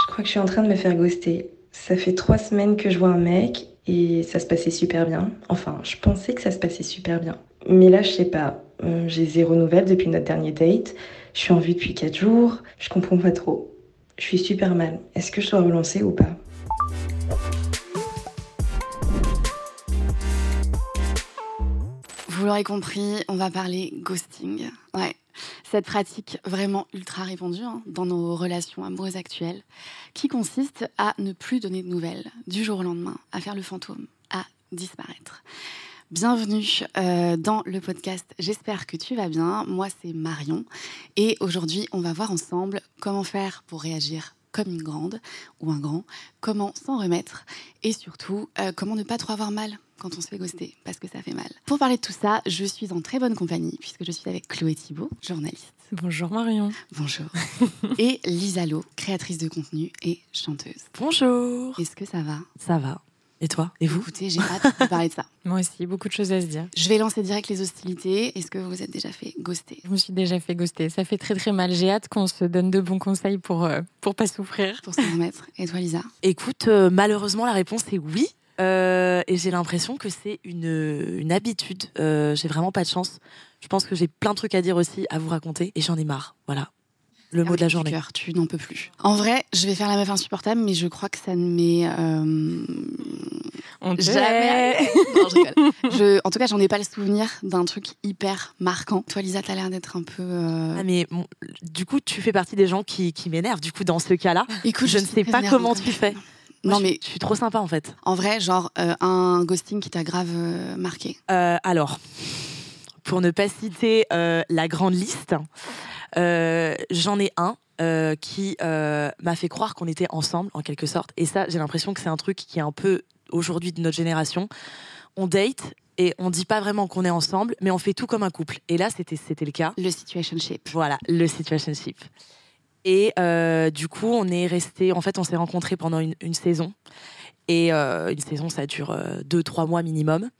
Je crois que je suis en train de me faire ghoster. Ça fait trois semaines que je vois un mec et ça se passait super bien. Enfin, je pensais que ça se passait super bien. Mais là, je sais pas. Euh, J'ai zéro nouvelle depuis notre dernier date. Je suis en vue depuis quatre jours. Je comprends pas trop. Je suis super mal. Est-ce que je dois relancer ou pas? Vous l'aurez compris, on va parler ghosting. Ouais. Cette pratique vraiment ultra répandue hein, dans nos relations amoureuses actuelles, qui consiste à ne plus donner de nouvelles du jour au lendemain, à faire le fantôme, à disparaître. Bienvenue euh, dans le podcast J'espère que tu vas bien. Moi, c'est Marion. Et aujourd'hui, on va voir ensemble comment faire pour réagir comme une grande ou un grand, comment s'en remettre et surtout euh, comment ne pas trop avoir mal quand on se fait ghoster parce que ça fait mal. Pour parler de tout ça, je suis en très bonne compagnie puisque je suis avec Chloé Thibault, journaliste. Bonjour Marion. Bonjour. et Lisa Lo, créatrice de contenu et chanteuse. Bonjour. Est-ce que ça va? Ça va. Et toi? Et vous? Écoutez, j'ai hâte de parler de ça. Moi aussi, beaucoup de choses à se dire. Je vais lancer direct les hostilités. Est-ce que vous vous êtes déjà fait ghoster? Je me suis déjà fait ghoster. Ça fait très très mal. J'ai hâte qu'on se donne de bons conseils pour, euh, pour pas souffrir. Pour s'en remettre. Et toi, Lisa? Écoute, euh, malheureusement, la réponse est oui. Euh, et j'ai l'impression que c'est une, une habitude. Euh, j'ai vraiment pas de chance. Je pense que j'ai plein de trucs à dire aussi, à vous raconter. Et j'en ai marre. Voilà. Le mot de la journée. Cœur, tu n'en peux plus. En vrai, je vais faire la meuf insupportable, mais je crois que ça ne m'est euh, jamais. non, je rigole. Je- en tout cas, j'en ai pas le souvenir d'un truc hyper marquant. Toi, Lisa, t'as l'air d'être un peu. euh, Ah, mais bon, du coup, tu fais partie des gens qui, qui m'énervent. Du coup, dans ce cas-là, Écoute, je ne suis sais pas comment tu même. Non, je- mais je suis trop sympa en fait. en vrai, genre euh, un ghosting qui t'a grave euh, marqué. Euh, alors, pour ne pas citer la grande liste, j'en ai un qui m'a fait croire qu'on était ensemble en quelque sorte. Et ça, j'ai l'impression que c'est un truc qui est un peu aujourd'hui de notre génération. On date et on dit pas vraiment qu'on est ensemble, mais on fait tout comme un couple. Et là, c'était c'était le cas. Le situationship. Voilà, le situationship. Et euh, du coup, on est resté. En fait, on s'est rencontrés pendant une, une saison. Et euh, une saison, ça dure euh, deux, trois mois minimum.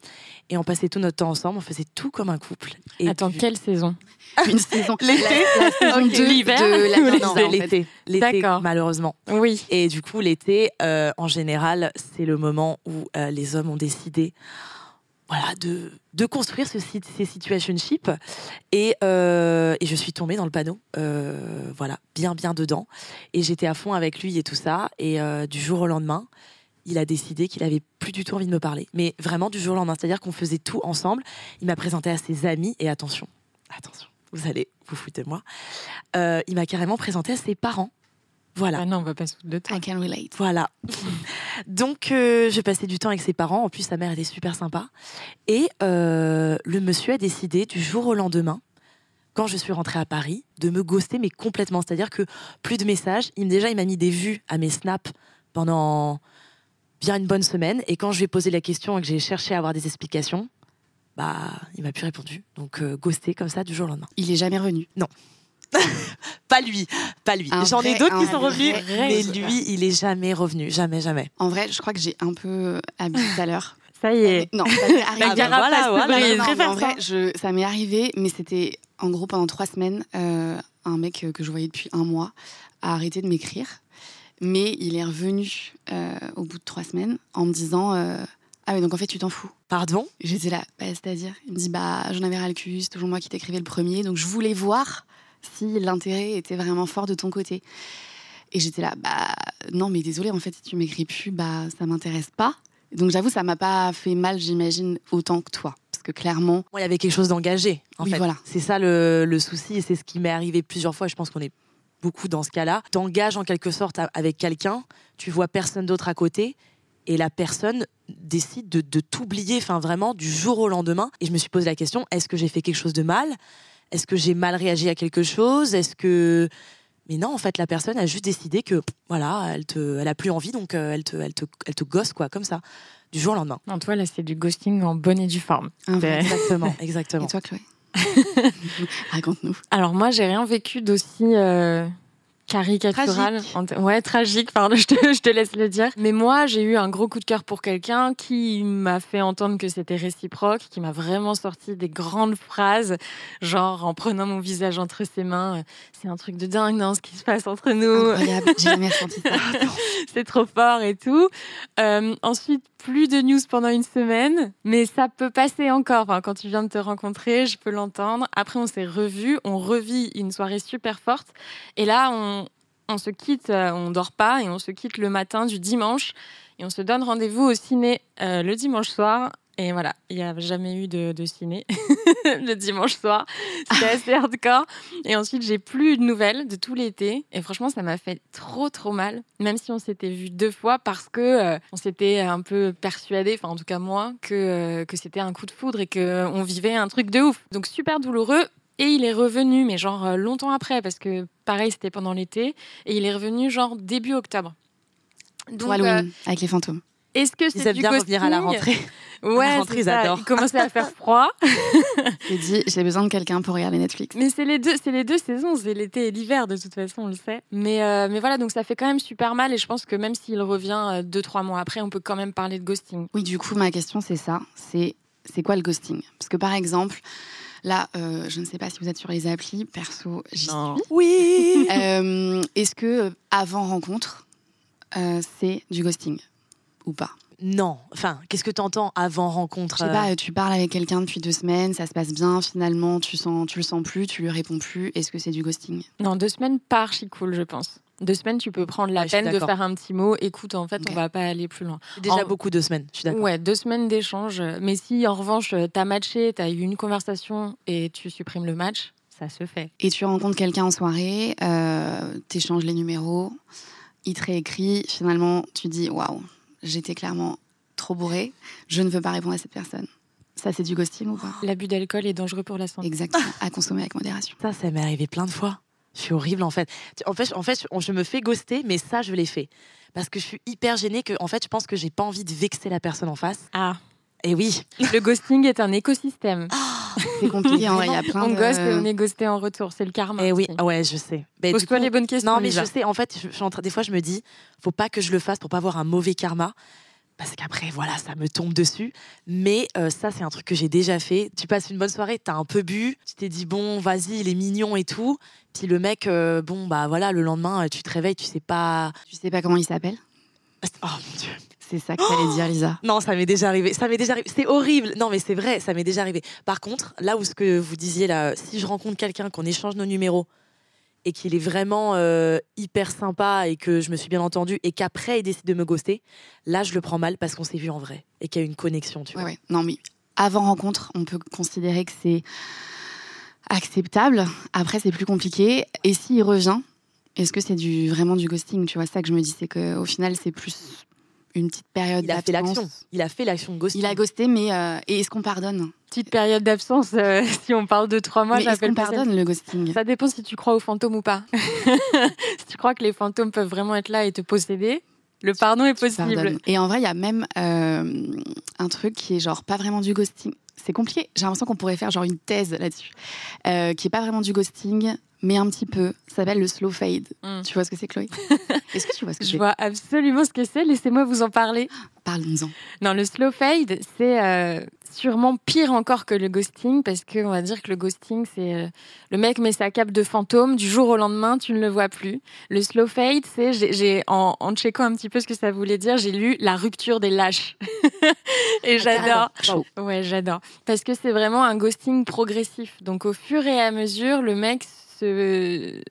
Et on passait tout notre temps ensemble. On faisait tout comme un couple. Et Attends, puis- quelle saison? Une saison. L'été La, la saison Ok. 2 L'hiver de l'été. L'été, malheureusement. Oui. Et du coup, l'été, euh, en général, c'est le moment où euh, les hommes ont décidé voilà, de, de construire ce, ces situationships. Et, euh, et je suis tombée dans le panneau, euh, voilà, bien, bien dedans. Et j'étais à fond avec lui et tout ça. Et euh, du jour au lendemain, il a décidé qu'il avait plus du tout envie de me parler. Mais vraiment du jour au lendemain. C'est-à-dire qu'on faisait tout ensemble. Il m'a présenté à ses amis. Et attention, attention, vous allez vous foutre de moi. Il m'a carrément présenté à ses parents. Voilà. Ah non, on va pas se de toi. I can relate. Voilà. Donc, euh, j'ai passé du temps avec ses parents. En plus, sa mère était super sympa. Et euh, le monsieur a décidé du jour au lendemain, quand je suis rentrée à Paris, de me ghoster, mais complètement. C'est-à-dire que plus de messages. Il, déjà, il m'a mis des vues à mes snaps pendant bien une bonne semaine. Et quand je lui ai posé la question et que j'ai cherché à avoir des explications, bah, il m'a plus répondu. Donc, euh, ghosté comme ça du jour au lendemain. Il est jamais revenu. Pas lui, pas lui. J'en ai d'autres qui sont revenus, mais lui, il est jamais revenu. Jamais, jamais. En vrai, je crois que j'ai un peu habillé tout à l'heure. Ça y est. Non, ça m'est arrivé. Ah bah voilà, voilà. Non, je non, non, préfère mais en vrai, je, ça m'est arrivé, mais c'était en gros pendant trois semaines, euh, un mec euh, que je voyais depuis un mois a arrêté de m'écrire, mais il est revenu euh, au bout de trois semaines en me disant euh, ah oui donc en fait tu t'en fous. Pardon? J'étais là, bah, c'est-à-dire, il me dit bah j'en avais ras le cul, c'est toujours moi qui t'écrivais le premier, donc je voulais voir si l'intérêt était vraiment fort de ton côté. Et j'étais là, bah non mais désolé en fait si tu m'écris plus, bah ça m'intéresse pas. Donc j'avoue ça m'a pas fait mal j'imagine autant que toi, parce que clairement Moi, il y avait quelque chose d'engagé. En Oui, fait, voilà. c'est ça le, le souci, et c'est ce qui m'est arrivé plusieurs fois. et Je pense qu'on est beaucoup dans ce cas-là. T'engages en quelque sorte avec quelqu'un, tu vois personne d'autre à côté, et la personne décide de, de t'oublier, enfin vraiment du jour au lendemain. Et je me suis posé la question est-ce que j'ai fait quelque chose de mal? Est-ce que j'ai mal réagi à quelque chose? Est-ce que mais non, en fait, la personne a juste décidé que voilà, elle te, elle a plus envie, donc euh, elle te, elle te, elle te gosse quoi, comme ça, du jour au lendemain. Non, toi, là, c'est du ghosting en bonne et due forme. un vrai. Exactement, Et exactement. toi Chloé? Raconte-nous. Alors moi, j'ai rien vécu d'aussi euh, caricatural. Ouais, tragique, pardon, je te, je te, laisse le dire. Mais moi, j'ai eu un gros coup de cœur pour quelqu'un qui m'a fait entendre que c'était réciproque, qui m'a vraiment sorti des grandes phrases, genre en prenant mon visage entre ses mains. C'est un truc de dingue, non, ce qui se passe entre nous. Incroyable, j'ai jamais senti ça. C'est trop fort et tout. Euh, ensuite, plus de news pendant une semaine, mais ça peut passer encore. Enfin, quand tu viens de te rencontrer, je peux l'entendre. Après, on s'est revus, on revit une soirée super forte. Et là, on, on se quitte, euh, on dort pas et on se quitte le matin du dimanche et on se donne rendez-vous au ciné euh, le dimanche soir. Et voilà, il n'y a jamais eu de, ciné le dimanche soir. C'était assez hardcore. Et ensuite, j'ai plus de nouvelles de tout l'été. Et franchement, ça m'a fait trop, trop mal. Même si on s'était vu deux fois parce que euh, on s'était un peu persuadé, enfin en tout cas moi, que, que c'était un coup de foudre et qu'on vivait un truc de ouf. Donc super douloureux. Et il est revenu, mais genre euh, longtemps après, parce que pareil, c'était pendant l'été. Et il est revenu genre début octobre. Donc, Halloween, euh, avec les fantômes. Est-ce que c'est du bien revenir à la rentrée Ouais, la rentrée, ils adorent. Il commençait à faire froid. j'ai dit, j'ai besoin de quelqu'un pour regarder Netflix. Mais c'est les deux, c'est les deux saisons, c'est l'été et l'hiver de toute façon, on le sait. Mais euh, mais voilà, donc ça fait quand même super mal et je pense que même s'il revient deux trois mois après, on peut quand même parler de ghosting. Oui, du coup, ma question c'est ça, c'est c'est quoi le ghosting? Parce que par exemple, Là, euh, je ne sais pas si vous êtes sur les applis, perso, j'y suis. Oui. Euh, est-ce que euh, avant rencontre, c'est du ghosting ou pas? Non. Enfin, qu'est-ce que tu entends avant rencontre Je sais pas, tu parles avec quelqu'un depuis deux semaines, ça se passe bien, finalement, tu, sens, tu le sens plus, tu lui réponds plus. Est-ce que c'est du ghosting? Non, deux semaines, pas archi cool, je pense. Deux semaines, tu peux prendre la peine de faire un petit mot. Écoute, en fait, on va pas aller plus loin. Déjà beaucoup deux semaines, je suis d'accord. Ouais, deux semaines d'échange. Mais si en revanche, tu as matché, tu as eu une conversation et tu supprimes le match, ça se fait. Et tu rencontres quelqu'un en soirée, euh, tu échanges les numéros, il te réécrit, finalement, tu dis waouh, j'étais clairement trop bourré, je ne veux pas répondre à cette personne. Ça, c'est du ghosting ou pas? L'abus d'alcool est dangereux pour la santé. Exactement, à consommer avec modération. Ça, ça m'est arrivé plein de fois. Je suis horrible en fait. En fait, en fait, je me fais ghoster, mais ça, je l'ai fait parce que je suis hyper gênée. Que en fait, je pense que j'ai pas envie de vexer la personne en face. Ah. Et oui. Le ghosting est un écosystème. c'est compliqué, hein, il y a plein on de... ghost et on est ghosté en retour, c'est le karma. Et eh oui, ouais, je sais. Pose-toi les bonnes questions. Non, mais je sais, en fait, je, je, des fois, je me dis, faut pas que je le fasse pour pas avoir un mauvais karma parce qu'après, voilà, ça me tombe dessus. Mais euh, ça, c'est un truc que j'ai déjà fait. Tu passes une bonne soirée, t'as un peu bu, tu t'es dit, bon, vas-y, il est mignon et tout. Puis le mec, euh, bon, bah voilà, le lendemain, euh, tu te réveilles, tu sais pas. Tu sais pas comment il s'appelle? Oh mon Dieu. C'est ça que t'allais dire, Lisa. Non, ça m'est déjà arrivé. Ça m'est déjà arrivé. C'est horrible. Non, mais c'est vrai, ça m'est déjà arrivé. Par contre, là où ce que vous disiez, là, si je rencontre quelqu'un, qu'on échange nos numéros, et qu'il est vraiment euh, hyper sympa et que je me suis bien entendue et qu'après il décide de me ghoster, là je le prends mal parce qu'on s'est vu en vrai et qu'il y a une connexion, tu vois. Non mais avant rencontre, on peut considérer que c'est acceptable. Après c'est plus compliqué. Et s'il revient, est-ce que c'est du vraiment du ghosting Tu vois? Ça que je me dis, c'est qu'au final c'est plus une petite période Il a fait l'action. Il a fait l'action de ghosting. Il a ghosté, mais euh, et est-ce qu'on pardonne? Petite période d'absence, euh, si on parle de trois mois, qu'on pardonne le ghosting? Ça dépend si tu crois aux fantômes ou pas. si tu crois que les fantômes peuvent vraiment être là et te posséder, le pardon est possible. Et en vrai, il y a même euh, un truc qui est genre pas vraiment du ghosting. C'est compliqué. J'ai l'impression qu'on pourrait faire genre une thèse là-dessus, qui est pas vraiment du ghosting, mais un petit peu. Ça s'appelle le slow fade. Mm. Tu vois ce que c'est, Chloé Est-ce que tu vois ce que c'est Je vois absolument ce que c'est. Laissez-moi vous en parler. Parlons-en. Non, le slow fade, c'est euh, sûrement pire encore que le ghosting parce qu'on va dire que le ghosting, c'est euh, le mec met sa cape de fantôme du jour au lendemain, tu ne le vois plus. Le slow fade, c'est j'ai en, en checkant un petit peu ce que ça voulait dire, j'ai lu la rupture des lâches et ah, j'adore. Ouais, j'adore parce que c'est vraiment un ghosting progressif. Donc au fur et à mesure, le mec se,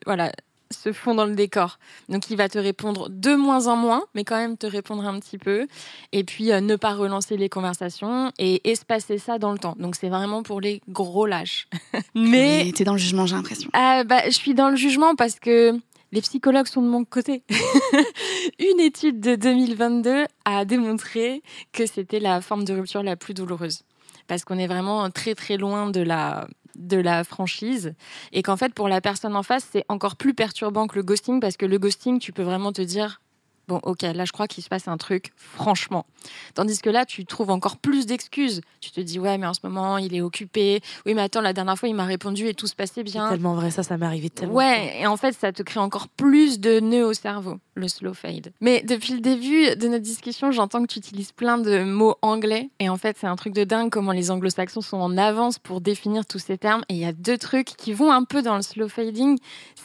voilà, se fond dans le décor. Donc il va te répondre de moins en moins, mais quand même te répondre un petit peu. Et puis euh, ne pas relancer les conversations et espacer ça dans le temps. Donc c'est vraiment pour les gros lâches. mais t'es dans le jugement, j'ai l'impression. Ah, bah, je suis dans le jugement parce que les psychologues sont de mon côté. Une étude de 2022 a démontré que c'était la forme de rupture la plus douloureuse parce qu'on est vraiment très très loin de la de la franchise. Et qu'en fait pour la personne en face c'est encore plus perturbant que le ghosting parce que le ghosting tu peux vraiment te dire Bon, ok, là, je crois qu'il se passe un truc, franchement. Tandis que là, tu trouves encore plus d'excuses. Tu te dis, ouais, mais en ce moment, il est occupé. Oui, mais attends, la dernière fois, il m'a répondu et tout se passait bien. C'est tellement vrai, ça, ça m'est arrivé tellement. Ouais, et en fait, ça te crée encore plus de nœuds au cerveau, le slow fade. Mais depuis le début de notre discussion, j'entends que tu utilises plein de mots anglais. Et en fait, c'est un truc de dingue comment les anglo-saxons sont en avance pour définir tous ces termes. Et il y a deux trucs qui vont un peu dans le slow fading.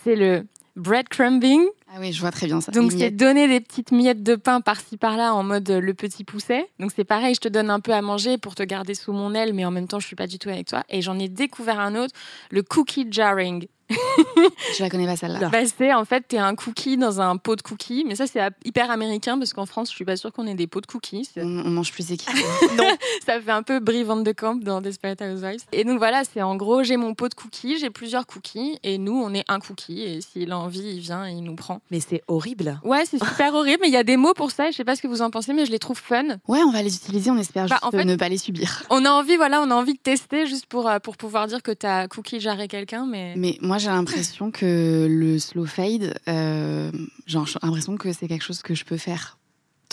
C'est le breadcrumbing. Ah oui, je vois très bien ça. Donc c'est donner des petites miettes de pain par-ci par-là en mode euh, le petit pousset. Donc c'est pareil, je te donne un peu à manger pour te garder sous mon aile, mais en même temps je suis pas du tout avec toi. Et j'en ai découvert un autre, le cookie jarring. Je la connais pas celle-là. Bah, c'est en fait, tu un cookie dans un pot de cookies, mais ça c'est hyper américain parce qu'en France, je suis pas sûre qu'on ait des pots de cookies. On, mange plus équipé. non, ça fait un peu Brie Van de Camp dans Desperate Housewives. Et donc voilà, c'est en gros, j'ai mon pot de cookies, j'ai plusieurs cookies, et nous, on est un cookie, et s'il a envie, il vient et il nous prend. Mais c'est horrible. Ouais, c'est super horrible, mais il y a des mots pour ça, je sais pas ce que vous en pensez, mais je les trouve fun. Ouais, on va les utiliser, on espère bah, juste ne pas les subir. On a envie, voilà, on a envie de tester juste pour, euh, pour pouvoir dire que tu as cookie jarré quelqu'un, mais... Mais moi, j'ai l'impression que le slow fade, euh, genre, j'ai l'impression que c'est quelque chose que je peux faire.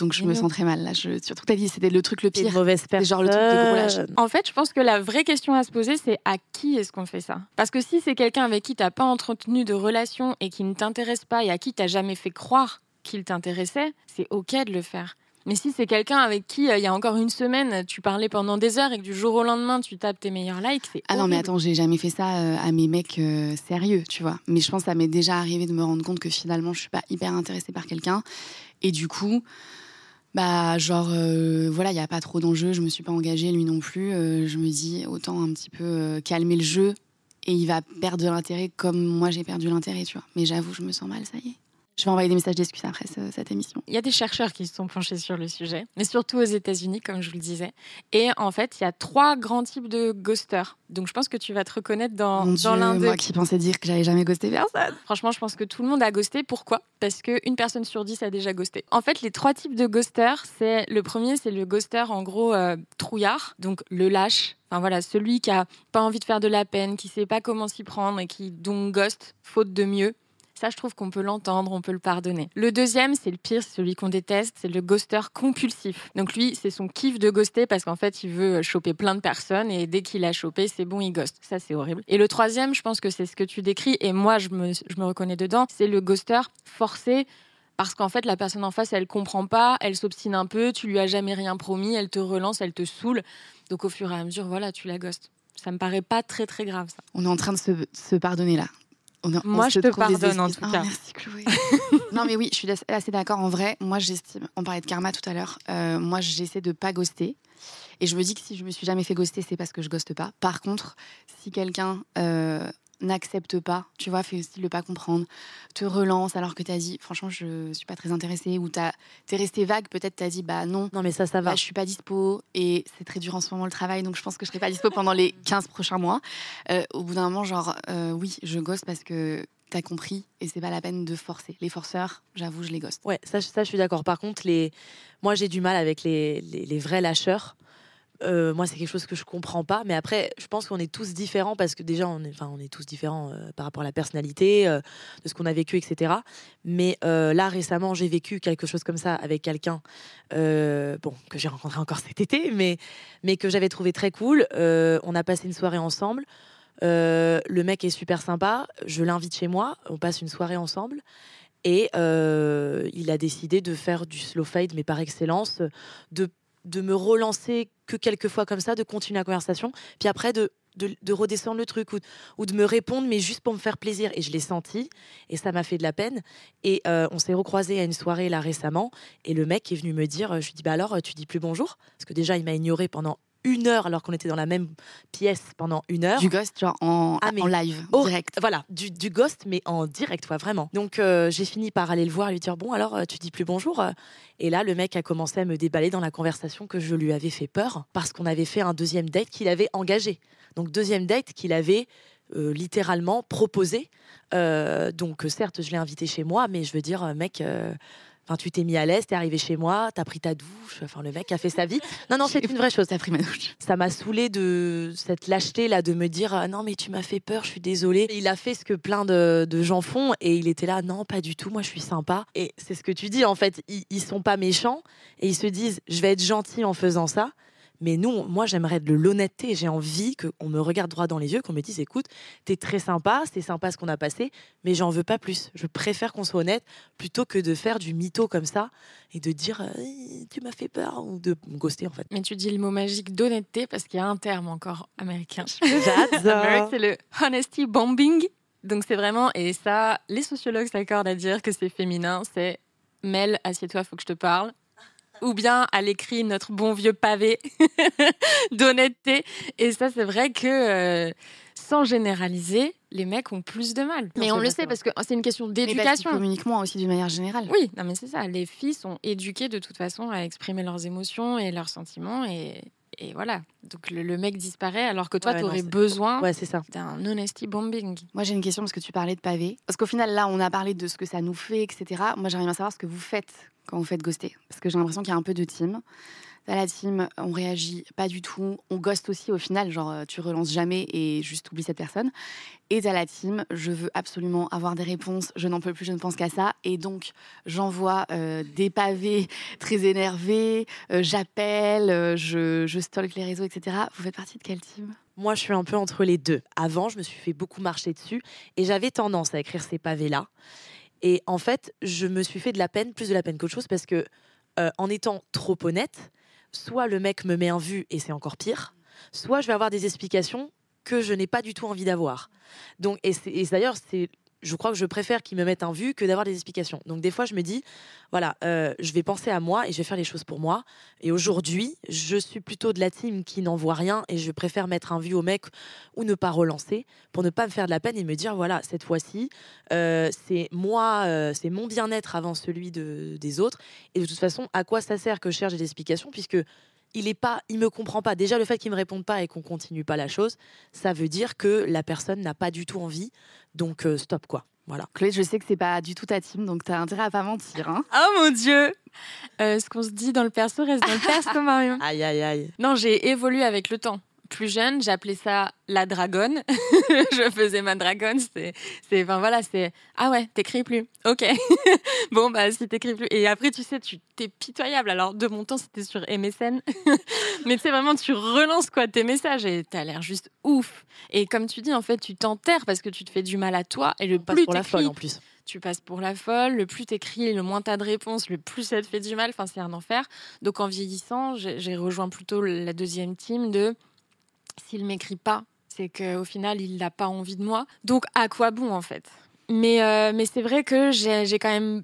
Donc je me sens très mal là. Je, surtout que as dit c'était le truc le pire. mauvaise personne. Genre le truc de gros. En fait, je pense que la vraie question à se poser, c'est à qui est-ce qu'on fait ça? Parce que si c'est quelqu'un avec qui t'as pas entretenu de relation et qui ne t'intéresse pas et à qui t'as jamais fait croire qu'il t'intéressait, c'est ok de le faire. Mais si c'est quelqu'un avec qui, euh, il y a encore une semaine, tu parlais pendant des heures et que du jour au lendemain, tu tapes tes meilleurs likes, c'est. Ah non, mais attends, j'ai jamais fait ça euh, à mes mecs euh, sérieux, tu vois. Mais je pense que ça m'est déjà arrivé de me rendre compte que finalement, je suis pas hyper intéressée par quelqu'un. Et du coup, bah, genre, voilà, il n'y a pas trop d'enjeux, je me suis pas engagée, lui non plus. je me dis, autant un petit peu calmer le jeu et il va perdre de l'intérêt comme moi j'ai perdu l'intérêt, tu vois. Mais j'avoue, je me sens mal, ça y est. Je vais envoyer des messages d'excuses après cette émission. Il y a des chercheurs qui se sont penchés sur le sujet, mais surtout aux États-Unis, comme je vous le disais. Et en fait, il y a trois grands types de ghosters. Donc je pense que tu vas te reconnaître dans, dans l'un d'eux. Moi qui pensais dire que j'avais jamais ghosté personne. Franchement, je pense que tout le monde a ghosté. Pourquoi? Parce qu'une personne sur dix a déjà ghosté. En fait, les trois types de ghosters, c'est le premier, c'est le ghoster en gros euh, trouillard, donc le lâche, Enfin voilà, celui qui a pas envie de faire de la peine, qui sait pas comment s'y prendre et qui donc ghost faute de mieux. Ça, je trouve qu'on peut l'entendre, on peut le pardonner. Le deuxième, c'est le pire, c'est celui qu'on déteste, c'est le ghoster compulsif. Donc lui, c'est son kiff de ghoster parce qu'en fait, il veut choper plein de personnes et dès qu'il a chopé, c'est bon, il ghost. Ça, c'est horrible. Et le troisième, je pense que c'est ce que tu décris et moi, je me, je me reconnais dedans, c'est le ghoster forcé parce qu'en fait la personne en face elle comprend pas, elle s'obstine un peu, tu lui as jamais rien promis, elle te relance, elle te saoule. Donc au fur et à mesure, voilà, tu la ghostes. Ça me paraît pas très très grave ça. On est en train de se, se pardonner là. Moi, je te pardonne en tout ah, cas. merci Chloé. non, mais oui, je suis assez d'accord. En vrai, moi, j'estime. On parlait de karma tout à l'heure. Euh, moi, j'essaie de pas ghoster. Et je me dis que si je me suis jamais fait ghoster, c'est parce que je ghoste pas. Par contre, si quelqu'un euh, n'accepte pas, tu vois, fait aussi le pas comprendre, te relance alors que tu as dit, franchement, je suis pas très intéressée, ou tu es resté vague, peut-être tu as dit, bah non, non mais ça, ça va. je suis pas dispo, et c'est très dur en ce moment le travail, donc je pense que je serai pas dispo pendant les 15 prochains mois. Euh, au bout d'un moment, genre, euh, oui, je gosse parce que tu as compris et c'est pas la peine de forcer. Les forceurs, j'avoue, je les gosse. Ouais, ça, ça je suis d'accord. Par contre, les... moi j'ai du mal avec les, les, les vrais lâcheurs. Euh, moi, c'est quelque chose que je comprends pas. Mais après, je pense qu'on est tous différents parce que déjà, on est, enfin, on est tous différents euh, par rapport à la personnalité, euh, de ce qu'on a vécu, etc. Mais là, récemment, j'ai vécu quelque chose comme ça avec quelqu'un, bon, que j'ai rencontré encore cet été, mais, mais que j'avais trouvé très cool. on a passé une soirée ensemble. le mec est super sympa. Je l'invite chez moi. On passe une soirée ensemble. Et il a décidé de faire du slow fade, mais par excellence, de de me relancer que quelques fois comme ça, de continuer la conversation, puis après de, de, redescendre le truc ou, de me répondre, mais juste pour me faire plaisir. Et je l'ai senti, et ça m'a fait de la peine. Et euh, on s'est recroisé à une soirée là récemment, et le mec est venu me dire, je lui dis, bah alors, tu dis plus bonjour? Parce que déjà, il m'a ignoré pendant une heure alors qu'on était dans la même pièce pendant une heure. Du ghost, genre en, ah, en live, direct. Voilà, du, du, ghost, mais en direct, quoi, vraiment. Donc euh, j'ai fini par aller le voir et lui dire Bon, alors euh, tu dis plus bonjour Et là, le mec a commencé à me déballer dans la conversation que je lui avais fait peur parce qu'on avait fait un deuxième date qu'il avait engagé. Donc, deuxième date qu'il avait euh, littéralement proposé. donc, certes, je l'ai invité chez moi, mais je veux dire, mec Enfin, tu t'es mis à l'aise, t'es arrivé chez moi, t'as pris ta douche. Enfin, le mec a fait sa vie. Non, non, c'est une vraie chose. T'as pris ma douche. Ça m'a saoulé de cette lâcheté là, de me dire ah, non mais tu m'as fait peur, je suis désolée. Il a fait ce que plein de, de, gens font et il était là non pas du tout, moi je suis sympa. Et c'est ce que tu dis en fait, ils, ils sont pas méchants et ils se disent je vais être gentil en faisant ça. Mais nous, moi, j'aimerais de l'honnêteté. J'ai envie qu'on me regarde droit dans les yeux, qu'on me dise écoute, t'es très sympa, c'est sympa ce qu'on a passé, mais j'en veux pas plus. Je préfère qu'on soit honnête plutôt que de faire du mytho comme ça et de dire tu m'as fait peur ou de me ghoster en fait. Mais tu dis le mot magique d'honnêteté parce qu'il y a un terme encore américain. J'adore. c'est le honesty bombing. Donc c'est vraiment, et ça, les sociologues s'accordent à dire que c'est féminin, c'est Mel, assieds-toi, faut que je te parle ou bien à l'écrit notre bon vieux pavé d'honnêteté. Et ça, c'est vrai que euh, sans généraliser, les mecs ont plus de mal. Mais on le sait parce que c'est une question d'éducation. communiquent moins aussi d'une manière générale. Oui, non mais c'est ça. Les filles sont éduquées de toute façon à exprimer leurs émotions et leurs sentiments et, et voilà. Donc le, mec disparaît alors que toi, tu aurais besoin ouais, d'un honesty bombing. Moi, j'ai une question parce que tu parlais de pavé. Parce qu'au final, là, on a parlé de ce que ça nous fait, etc. Moi, j'aimerais bien savoir ce que vous faites quand vous faites ghoster. Parce que j'ai l'impression qu'il y a un peu de team. Dans la team, on réagit pas du tout. On ghost aussi au final, genre euh, tu relances jamais et juste oublie cette personne. Et dans la team, je veux absolument avoir des réponses. Je n'en peux plus, je ne pense qu'à ça. Et donc, j'envoie euh, des pavés très énervés. Euh, j'appelle, je, je stalk les réseaux, etc. Vous faites partie de quelle team? Moi, je suis un peu entre les deux. Avant, je me suis fait beaucoup marcher dessus et j'avais tendance à écrire ces pavés-là. Et en fait, je me suis fait de la peine, plus de la peine qu'autre chose, parce que en étant trop honnête, soit le mec me met un vu et c'est encore pire, soit je vais avoir des explications que je n'ai pas du tout envie d'avoir. Donc, et, et d'ailleurs, c'est je crois que je préfère qu'ils me mettent un vu que d'avoir des explications. Donc des fois, je me dis, voilà, euh, je vais penser à moi et je vais faire les choses pour moi. Et aujourd'hui, je suis plutôt de la team qui n'en voit rien et je préfère mettre un vu au mec ou ne pas relancer pour ne pas me faire de la peine et me dire, voilà, cette fois-ci, euh, c'est moi, euh, c'est mon bien-être avant celui de, des autres. Et de toute façon, à quoi ça sert que je cherche des explications puisque il est pas, il me comprend pas. Déjà, le fait qu'il me réponde pas et qu'on continue pas la chose, ça veut dire que la personne n'a pas du tout envie. Donc euh, stop quoi. Voilà. Chloé, je sais que c'est pas du tout ta team, donc tu as intérêt à pas mentir. Hein. oh mon dieu euh, Ce qu'on se dit dans le perso reste dans le perso, Marion. aïe aïe aïe. Non, j'ai évolué avec le temps plus jeune, j'appelais ça la dragonne. je faisais ma dragonne. C'est, c'est, enfin voilà, c'est ah ouais, t'écris plus. Ok. bon bah si t'écris plus. Et après tu sais, tu t'es pitoyable. Alors de mon temps c'était sur MSN, mais tu sais vraiment tu relances quoi tes messages et t'as l'air juste ouf. Et comme tu dis en fait tu t'enterres parce que tu te fais du mal à toi et le plus pour la folle en plus. Tu passes pour la folle, le plus t'écris, le moins t'as de réponses, le plus ça te fait du mal. Enfin, c'est un enfer. Donc, en vieillissant, j'ai rejoint plutôt la deuxième team de s'il m'écrit pas, c'est qu'au final, il n'a pas envie de moi. Donc, à quoi bon, en fait? Mais, euh, mais c'est vrai que j'ai quand même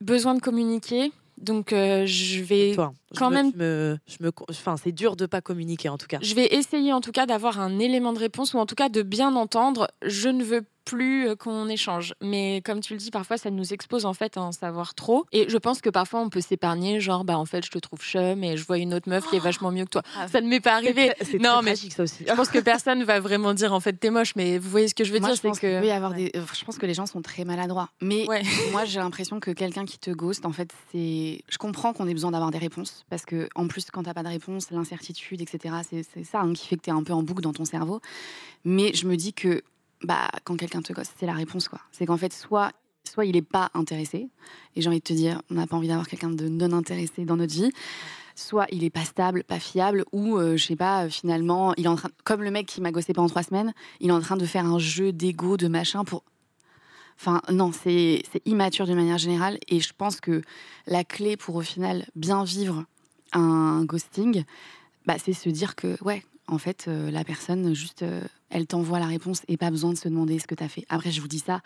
besoin de communiquer. Donc, euh, je vais quand même. me, je me, enfin, c'est dur de pas communiquer, en tout cas. Je vais essayer, en tout cas, d'avoir un élément de réponse ou en tout cas de bien entendre. Je ne veux plus euh, qu'on échange. Mais comme tu le dis, parfois ça nous expose en fait à en savoir trop. Et je pense que parfois on peut s'épargner, genre bah en fait je te trouve chum et je vois une autre meuf qui est vachement mieux que toi. Ah. ça ne m'est pas arrivé. C'est non mais ça aussi. Je pense que personne va vraiment dire en fait t'es moche, mais vous voyez ce que je veux dire, c'est que avoir des. Je pense que les gens sont très maladroits. Mais moi j'ai l'impression que quelqu'un qui te ghost, en fait, c'est. Je comprends qu'on ait besoin d'avoir des réponses parce que en plus quand t'as pas de réponse, l'incertitude, etc. C'est ça hein, qui fait que t'es un peu en boucle dans ton cerveau. Mais je me dis que bah, quand quelqu'un te gosse, c'est la réponse. C'est qu'en fait, soit, soit il n'est pas intéressé, et j'ai envie de te dire, on n'a pas envie d'avoir quelqu'un de non intéressé dans notre vie, soit il est pas stable, pas fiable, ou euh, je sais pas, finalement, il est en train, comme le mec qui m'a gossé pendant trois semaines, il est en train de faire un jeu d'ego, de machin pour. Enfin, non, c'est immature d'une manière générale, et je pense que la clé pour au final bien vivre un ghosting, bah, c'est se dire que, ouais, en fait, euh, la personne juste euh, elle t'envoie la réponse et pas besoin de se demander ce que tu as fait. Après, je vous dis ça,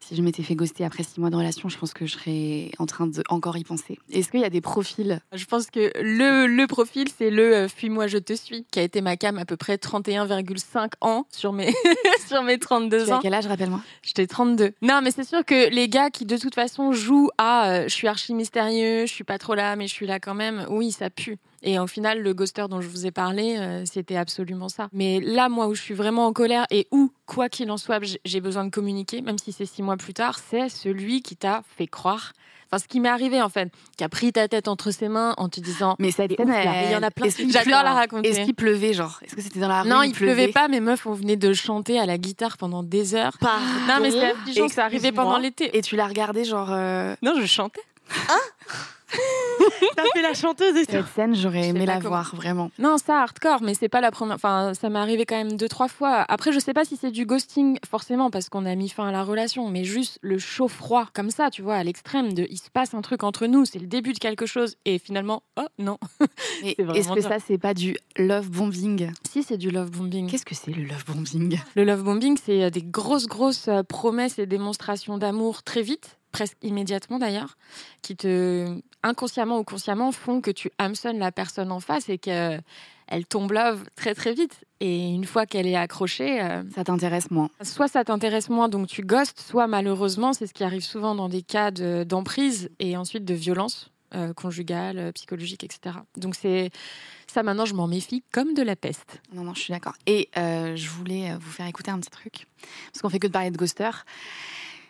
si je m'étais fait ghoster après six mois de relation, je pense que je serais en train de encore y penser. Est-ce qu'il y a des profils? Je pense que le, le profil, c'est le euh, Fuis-moi, je te suis, qui a été ma cam à peu près 31,5 ans sur mes, sur mes 32 tu ans. À quel âge, rappelle-moi? J'étais 32. Non, mais c'est sûr que les gars qui, de toute façon, jouent à je suis archi mystérieux, je suis pas trop là, mais je suis là quand même, oui, ça pue. Et au final, le ghoster dont je vous ai parlé, euh, c'était absolument ça. Mais là, moi, où je suis vraiment en colère et où quoi qu'il en soit, j'ai besoin de communiquer, même si c'est six mois plus tard, c'est celui qui t'a fait croire Enfin, ce qui m'est arrivé en fait, qui a pris ta tête entre ses mains en te disant. Mais cette scène, il y en a plein. J'adore la raconter. Est-ce qu'il pleuvait, genre? Est-ce que c'était dans la rue Non, il, pleuvait, pas. Mes meufs, on venait de chanter à la guitare pendant des heures. Pardon? Non, mais c'était affligeant. Ça arrivait pendant l'été. Et tu l'as regardé, genre. Euh, non, je chantais. Hein? T'as fait la chanteuse et Cette scène, j'aurais aimé la voir, vraiment. Non, ça, hardcore, mais c'est pas la première. Enfin, ça m'est arrivé quand même deux, trois fois. Après, je sais pas si c'est du ghosting, forcément, parce qu'on a mis fin à la relation, mais juste le chaud-froid, comme ça, tu vois, à l'extrême, de il se passe un truc entre nous, c'est le début de quelque chose, et finalement, oh non. Est-ce que ça, c'est pas du love bombing? Si, c'est du love bombing. Qu'est-ce que c'est le love bombing? Le love bombing, c'est euh, des grosses, grosses euh, promesses et démonstrations d'amour très vite presque immédiatement d'ailleurs, qui te, inconsciemment ou consciemment, font que tu hameçonnes la personne en face et qu'elle tombe love très très vite. Et une fois qu'elle est accrochée... Euh, ça t'intéresse moins. Soit ça t'intéresse moins, donc tu ghostes, soit malheureusement, c'est ce qui arrive souvent dans des cas d'emprise et ensuite de violence. Euh, conjugale, euh, psychologique, etc. Donc c'est ça maintenant je m'en méfie comme de la peste. Non non je suis d'accord. Et je voulais vous faire écouter un petit truc parce qu'on fait que de parler de ghoster.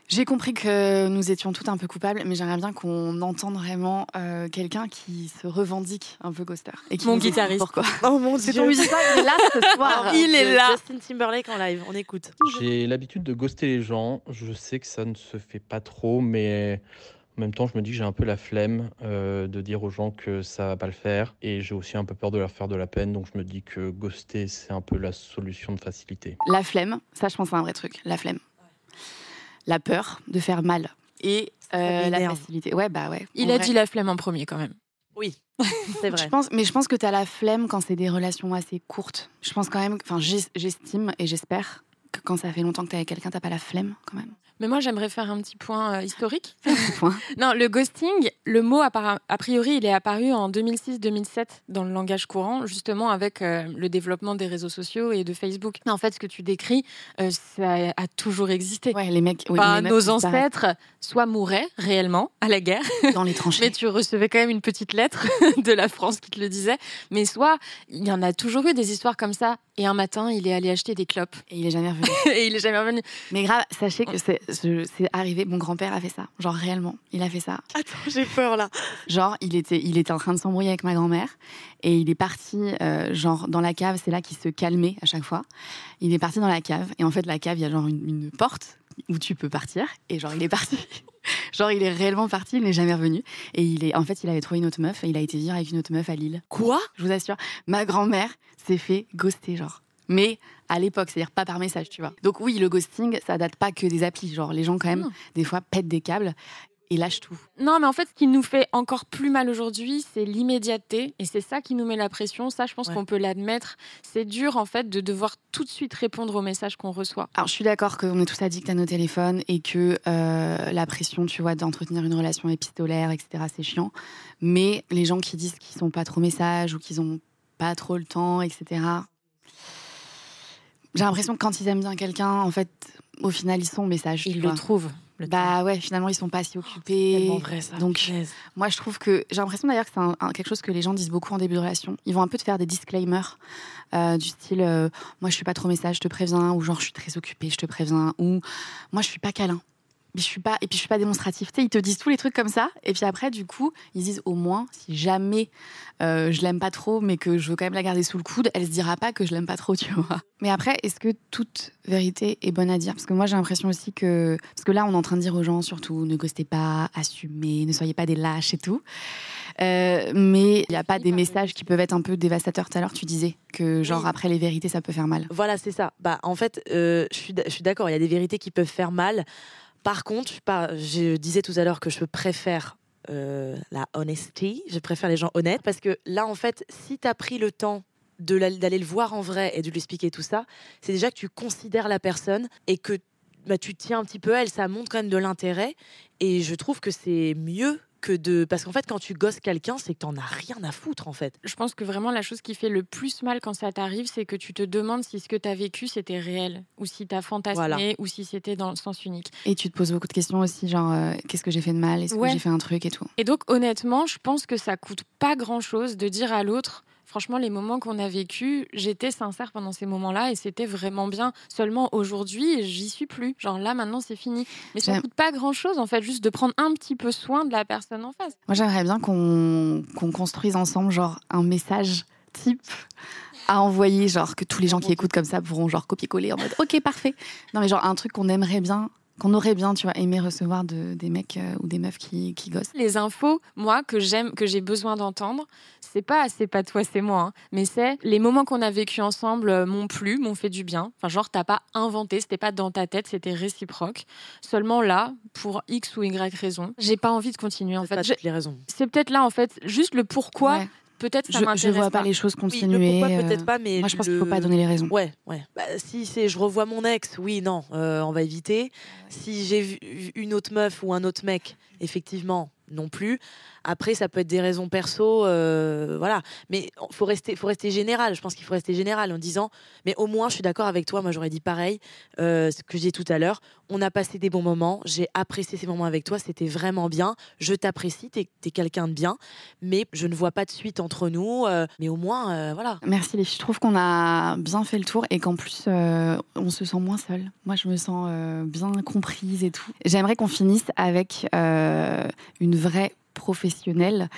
J'ai compris que nous étions toutes un peu coupables, mais j'aimerais bien qu'on entende vraiment euh, quelqu'un qui se revendique un peu ghoster. Et qui mon guitariste. Pourquoi Oh mon dieu. C'est ton musicien, il est là ce soir. il est là. Justin Timberlake en live, on écoute. J'ai l'habitude de ghoster les gens. Je sais que ça ne se fait pas trop, mais en même temps, je me dis que j'ai un peu la flemme euh, de dire aux gens que ça va pas le faire. Et j'ai aussi un peu peur de leur faire de la peine. Donc je me dis que ghoster, c'est un peu la solution de facilité. La flemme, ça je pense c'est un vrai truc. La flemme la peur de faire mal et euh, la facilité. Ouais, bah ouais. Il a dit la flemme en premier quand même. Oui, c'est vrai. je pense, mais je pense que tu as la flemme quand c'est des relations assez courtes. Je pense quand même, enfin, j'estime et j'espère quand ça fait longtemps que tu es avec quelqu'un, t'as pas la flemme quand même. Mais moi, j'aimerais faire un petit point euh, historique. non, le ghosting, le mot, a priori, il est apparu en 2006-2007 dans le langage courant, justement avec euh, le développement des réseaux sociaux et de Facebook. En fait, ce que tu décris, euh, ça a toujours existé. Ouais, les mecs, nos ancêtres soit mouraient réellement à la guerre. Dans les tranchées. mais tu recevais quand même une petite lettre de la France qui te le disait. Mais soit, il y en a toujours eu des histoires comme ça. Et un matin, il est allé acheter des clopes. Et il est jamais revenu. et il est jamais revenu. Mais grave, sachez que c'est c'est arrivé. Mon grand-père a fait ça. Genre réellement, il a fait ça. Attends, j'ai peur là. Genre, il était, il était en train de s'embrouiller avec ma grand-mère et il est parti, euh, genre dans la cave. C'est là qu'il se calmait à chaque fois. Il est parti dans la cave et en fait, la cave, il y a genre une, porte où tu peux partir et genre il est parti. genre il est réellement parti, il n'est jamais revenu et il est en fait il avait trouvé une autre meuf et il a été vivre avec une autre meuf à Lille. Quoi? Je vous assure, ma grand-mère s'est fait ghoster genre mais à l'époque, c'est-à-dire pas par message, tu vois. Donc oui, le ghosting, ça date pas que des applis. Genre, les gens, quand même, des fois, pètent des câbles et lâchent tout. Non, mais en fait, ce qui nous fait encore plus mal aujourd'hui, c'est l'immédiateté. Et c'est ça qui nous met la pression. Ça, je pense qu'on peut l'admettre. C'est dur, en fait, de devoir tout de suite répondre aux messages qu'on reçoit. Alors, je suis d'accord qu'on est tous addicts à nos téléphones et que euh, la pression, tu vois, d'entretenir une relation épistolaire, etc., c'est chiant. Mais les gens qui disent qu'ils sont pas trop messages ou qu'ils ont pas trop le temps, etc., j'ai l'impression que quand ils aiment bien quelqu'un, en fait, au final, ils sont message. Ils le trouvent. bah ouais, finalement, ils sont pas si occupés. Oh, vrai, ça. Donc, moi, je trouve que j'ai l'impression d'ailleurs que c'est quelque chose que les gens disent beaucoup en début de relation. Ils vont un peu te faire des disclaimers euh, du style euh, moi, je suis pas trop message, je te préviens, ou genre je suis très occupée, je te préviens, ou moi, je suis pas câlin je suis pas et puis je suis pas démonstratif. ils te disent tous les trucs comme ça et puis après du coup, ils disent au moins si jamais euh, je l'aime pas trop mais que je veux quand même la garder sous le coude, elle se dira pas que je l'aime pas trop, tu vois. Mais après, est-ce que toute vérité est bonne à dire? Parce que moi j'ai l'impression aussi que parce que là on est en train de dire aux gens surtout ne ghostez pas, assumez, ne soyez pas des lâches et tout. Euh, mais il n'y a pas des messages qui peuvent être un peu dévastateurs. Tout à l'heure, tu disais que genre après les vérités, ça peut faire mal. Voilà, c'est ça. Bah en fait, euh, je suis d'accord. Il y a des vérités qui peuvent faire mal. Par contre, je disais tout à l'heure que je préfère euh, la honesty, je préfère les gens honnêtes, parce que là, en fait, si tu as pris le temps d'aller le voir en vrai et de lui expliquer tout ça, c'est déjà que tu considères la personne et que bah, tu tiens un petit peu à elle, ça montre quand même de l'intérêt. Et je trouve que c'est mieux que de. Parce qu'en fait, quand tu gosses quelqu'un, c'est que t'en as rien à foutre, en fait. Je pense que vraiment, la chose qui fait le plus mal quand ça t'arrive, c'est que tu te demandes si ce que tu as vécu, c'était réel, ou si tu as fantasmé, ou si c'était dans le sens unique. Et tu te poses beaucoup de questions aussi, genre, euh, qu'est-ce que j'ai fait de mal? Est-ce que j'ai fait un truc et tout? Et donc, honnêtement, je pense que ça coûte pas grand-chose de dire à l'autre Franchement, les moments qu'on a vécu, j'étais sincère pendant ces moments-là et c'était vraiment bien. Seulement aujourd'hui, j'y suis plus. Genre là, maintenant, c'est fini. Mais ça coûte pas grand-chose, en fait, juste de prendre un petit peu soin de la personne en face. Moi, j'aimerais bien qu'on construise ensemble, genre, un message type à envoyer, genre que tous les gens qui écoutent comme ça pourront genre copier-coller en mode ok parfait. Non mais genre un truc qu'on aimerait bien qu'on aurait bien, tu vois, aimé recevoir de, des mecs euh, ou des meufs qui, qui gossent. Les infos, moi, que j'aime, que j'ai besoin d'entendre, c'est pas, c'est pas toi, c'est moi, hein. mais c'est les moments qu'on a vécu ensemble euh, m'ont plu, m'ont fait du bien. Enfin, genre, t'as pas inventé, c'était pas dans ta tête, c'était réciproque. Seulement là, pour X ou Y raison, j'ai pas envie de continuer. En fait, pas les raisons. C'est peut-être là, en fait, juste le pourquoi peut-être ça je, je vois pas, les choses continuer. peut-être pas, mais moi je pense qu'il faut pas donner les raisons. Ouais, ouais. Bah, si c'est je revois mon ex, oui, non, euh, on va éviter. Si j'ai vu une autre meuf ou un autre mec, effectivement, non plus. Après, ça peut être des raisons perso, euh, voilà. Mais faut rester, faut rester général. Je pense qu'il faut rester général en disant, mais au moins, je suis d'accord avec toi. Moi, j'aurais dit pareil, euh, ce que j'ai tout à l'heure. On a passé des bons moments. J'ai apprécié ces moments avec toi. C'était vraiment bien. Je t'apprécie. T'es es, quelqu'un de bien. Mais je ne vois pas de suite entre nous. Euh, mais au moins, voilà. Merci. Je trouve qu'on a bien fait le tour et qu'en plus, on se sent moins seul. Moi, je me sens bien comprise et tout. J'aimerais qu'on finisse avec une vraie professionnelle.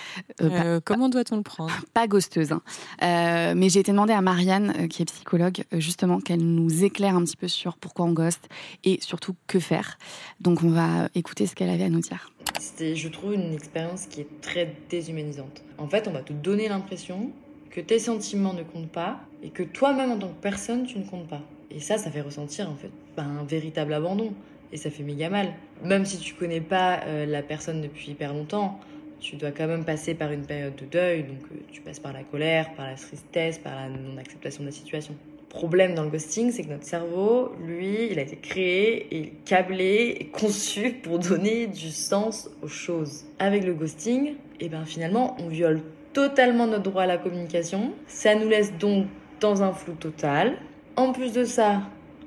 Euh, euh, comment doit-on le prendre? Pas ghosteuse. Hein. Euh, mais j'ai été demandé à Marianne, qui est psychologue, justement, qu'elle nous éclaire un petit peu sur pourquoi on ghost et surtout que faire. Donc on va écouter ce qu'elle avait à nous dire. C'était, je trouve, une expérience qui est très déshumanisante. En fait, on va te donner l'impression que tes sentiments ne comptent pas et que toi-même, en tant que personne, tu ne comptes pas. Et ça, ça fait ressentir, en fait, un véritable abandon et ça fait méga mal. Même si tu connais pas euh, la personne depuis hyper longtemps, tu dois quand même passer par une période de deuil, donc euh, tu passes par la colère, par la tristesse, par la non-acceptation de la situation. Problème dans le ghosting, c'est que notre cerveau, lui, il a été créé et câblé et conçu pour donner du sens aux choses. Avec le ghosting, et eh ben finalement, on viole totalement notre droit à la communication. Ça nous laisse donc dans un flou total. En plus de ça,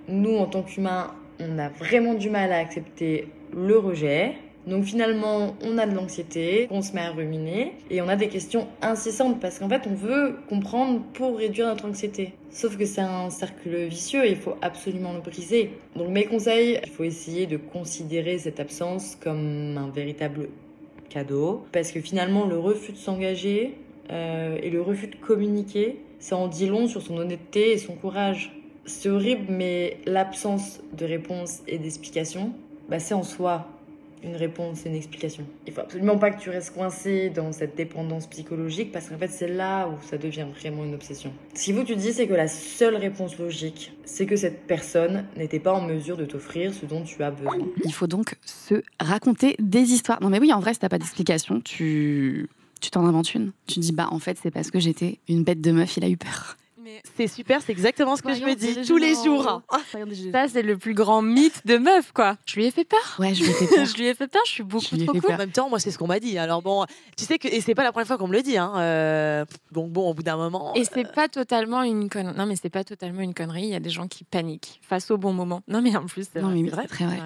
nous, en tant qu'humains, on a vraiment du mal à accepter le rejet. Donc finalement, on a de l'anxiété, on se met à ruminer et on a des questions incessantes parce qu'en fait, on veut comprendre pour réduire notre anxiété. Sauf que c'est un cercle vicieux et il faut absolument le briser. Donc mes conseils, il faut essayer de considérer cette absence comme un véritable cadeau parce que finalement, le refus de s'engager euh, et le refus de communiquer, ça en dit long sur son honnêteté et son courage c'est horrible, mais l'absence de réponse et d'explication, bah, c'est en soi une réponse et une explication. Il faut absolument pas que tu restes coincé dans cette dépendance psychologique parce qu'en fait c'est là où ça devient vraiment une obsession. Ce qu'il faut tu dis c'est que la seule réponse logique c'est que cette personne n'était pas en mesure de t'offrir ce dont tu as besoin. Il faut donc se raconter des histoires. Non mais oui en vrai si t'as pas d'explication tu tu t'en inventes une. Tu dis bah en fait c'est parce que j'étais une bête de meuf il a eu peur. C'est super, c'est exactement ce que je me dis tous les jours. Ça, c'est le plus grand mythe de meuf, quoi. Je lui ai fait peur. Ouais, je lui ai fait peur. je lui ai fait peur, je suis beaucoup trop cool. En même temps, moi, c'est ce qu'on m'a dit. Alors bon, tu sais que, et c'est pas la première fois qu'on me le dit, hein. Euh, donc bon, au bout d'un moment. Et c'est euh, pas totalement une connerie. Non, mais c'est pas totalement une connerie. Il y a des gens qui paniquent face au bon moment. Non, mais en plus, c'est vrai. très vrai.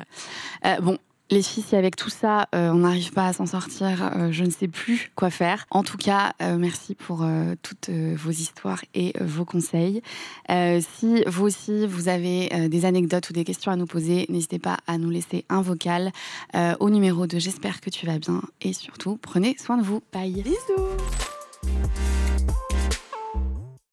Euh, bon, les filles, si avec tout ça, euh, on n'arrive pas à s'en sortir, euh, je ne sais plus quoi faire. En tout cas, euh, merci pour toutes vos histoires et vos conseils. si vous aussi, vous avez des anecdotes ou des questions à nous poser, n'hésitez pas à nous laisser un vocal au numéro de J'espère que tu vas bien. Et surtout, prenez soin de vous. Bye. Bisous.